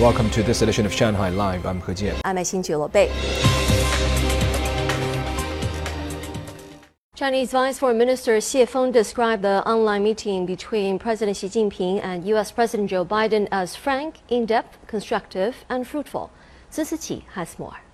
Welcome to this edition of Shanghai Live. I'm He Jian. I'm Xin Bei. Chinese Vice Foreign Minister Xie Feng described the online meeting between President Xi Jinping and U.S. President Joe Biden as frank, in-depth, constructive, and fruitful. Sun Siqi has more.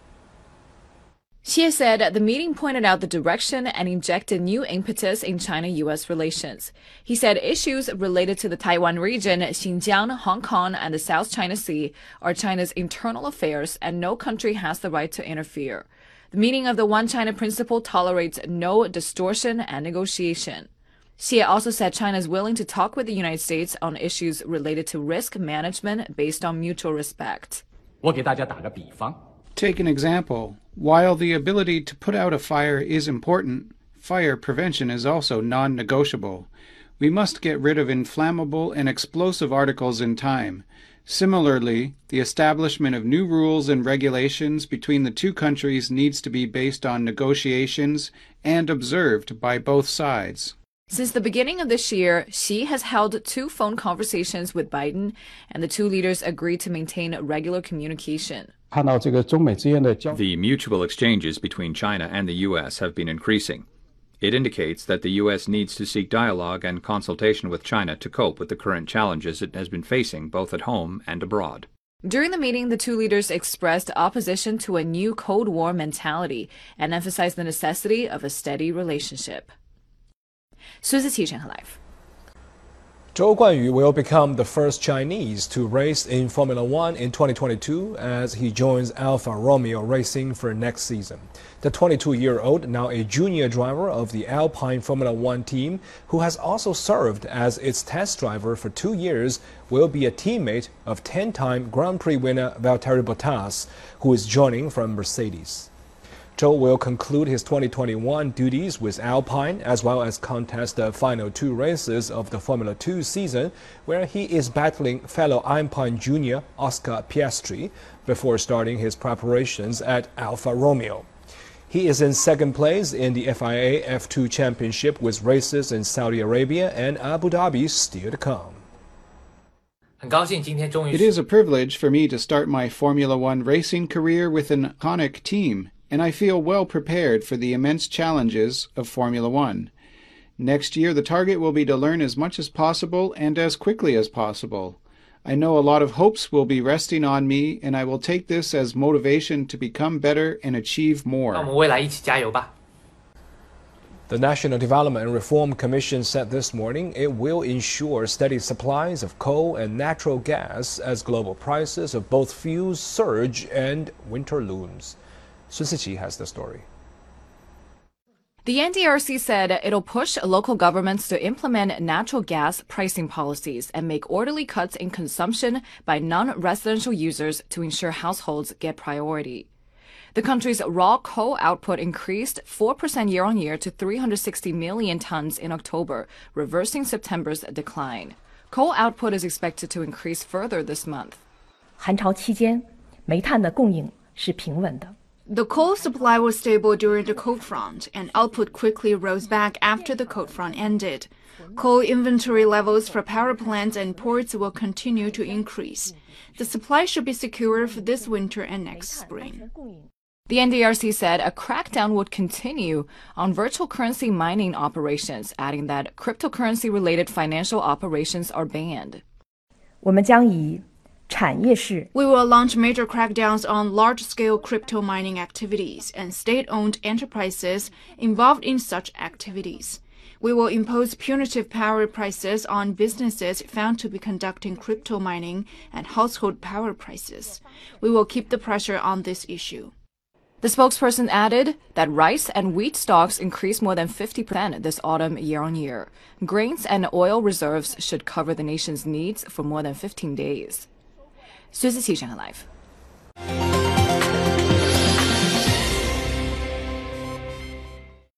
Xie said the meeting pointed out the direction and injected new impetus in China US relations. He said issues related to the Taiwan region, Xinjiang, Hong Kong, and the South China Sea are China's internal affairs and no country has the right to interfere. The meaning of the One China principle tolerates no distortion and negotiation. Xie also said China is willing to talk with the United States on issues related to risk management based on mutual respect. 我给大家打个比方。 Take an example. While the ability to put out a fire is important, fire prevention is also non negotiable. We must get rid of inflammable and explosive articles in time. Similarly, the establishment of new rules and regulations between the two countries needs to be based on negotiations and observed by both sides. Since the beginning of this year, Xi has held two phone conversations with Biden, and the two leaders agreed to maintain regular communication. The mutual exchanges between China and the U.S. have been increasing. It indicates that the U.S. needs to seek dialogue and consultation with China to cope with the current challenges it has been facing both at home and abroad. During the meeting, the two leaders expressed opposition to a new Cold War mentality and emphasized the necessity of a steady relationship. Sun Siqi live. Zhou Guanyu will become the first Chinese to race in Formula One in 2022 as he joins Alfa Romeo Racing for next season. The 22 year old, now a junior driver of the Alpine Formula One team, who has also served as its test driver for two years, will be a teammate of 10 time Grand Prix winner Valtteri Bottas, who is joining from Mercedes. Zhou will conclude his 2021 duties with Alpine as well as contest the final two races of the Formula 2 season, where he is battling fellow Alpine junior Oscar Piastri before starting his preparations at Alfa Romeo. He is in second place in the FIA F2 Championship with races in Saudi Arabia and Abu Dhabi still to come. It is a privilege for me to start my Formula One racing career with an iconic team and I feel well prepared for the immense challenges of Formula One. Next year, the target will be to learn as much as possible and as quickly as possible. I know a lot of hopes will be resting on me, and I will take this as motivation to become better and achieve more. The National Development and Reform Commission said this morning it will ensure steady supplies of coal and natural gas as global prices of both fuels surge and winter looms. Sun Siqi has the story. The NDRC said it'll push local governments to implement natural gas pricing policies and make orderly cuts in consumption by non residential users to ensure households get priority. The country's raw coal output increased 4% year on year to 360 million tons in October, reversing September's decline. Coal output is expected to increase further this month. 寒潮期间，煤炭的供应是平稳的。The coal supply was stable during the cold front, and output quickly rose back after the cold front ended. Coal inventory levels for power plants and ports will continue to increase. The supply should be secure for this winter and next spring. The NDRC said a crackdown would continue on virtual currency mining operations, adding that cryptocurrency related financial operations are banned. 我们将以 产业式 We will launch major crackdowns on large scale crypto mining activities and state owned enterprises involved in such activities. We will impose punitive power prices on businesses found to be conducting crypto mining and household power prices. We will keep the pressure on this issue. The spokesperson added that rice and wheat stocks increased more than 50% this autumn year on year. Grains and oil reserves should cover the nation's needs for more than 15 days. Susan's huge in her life.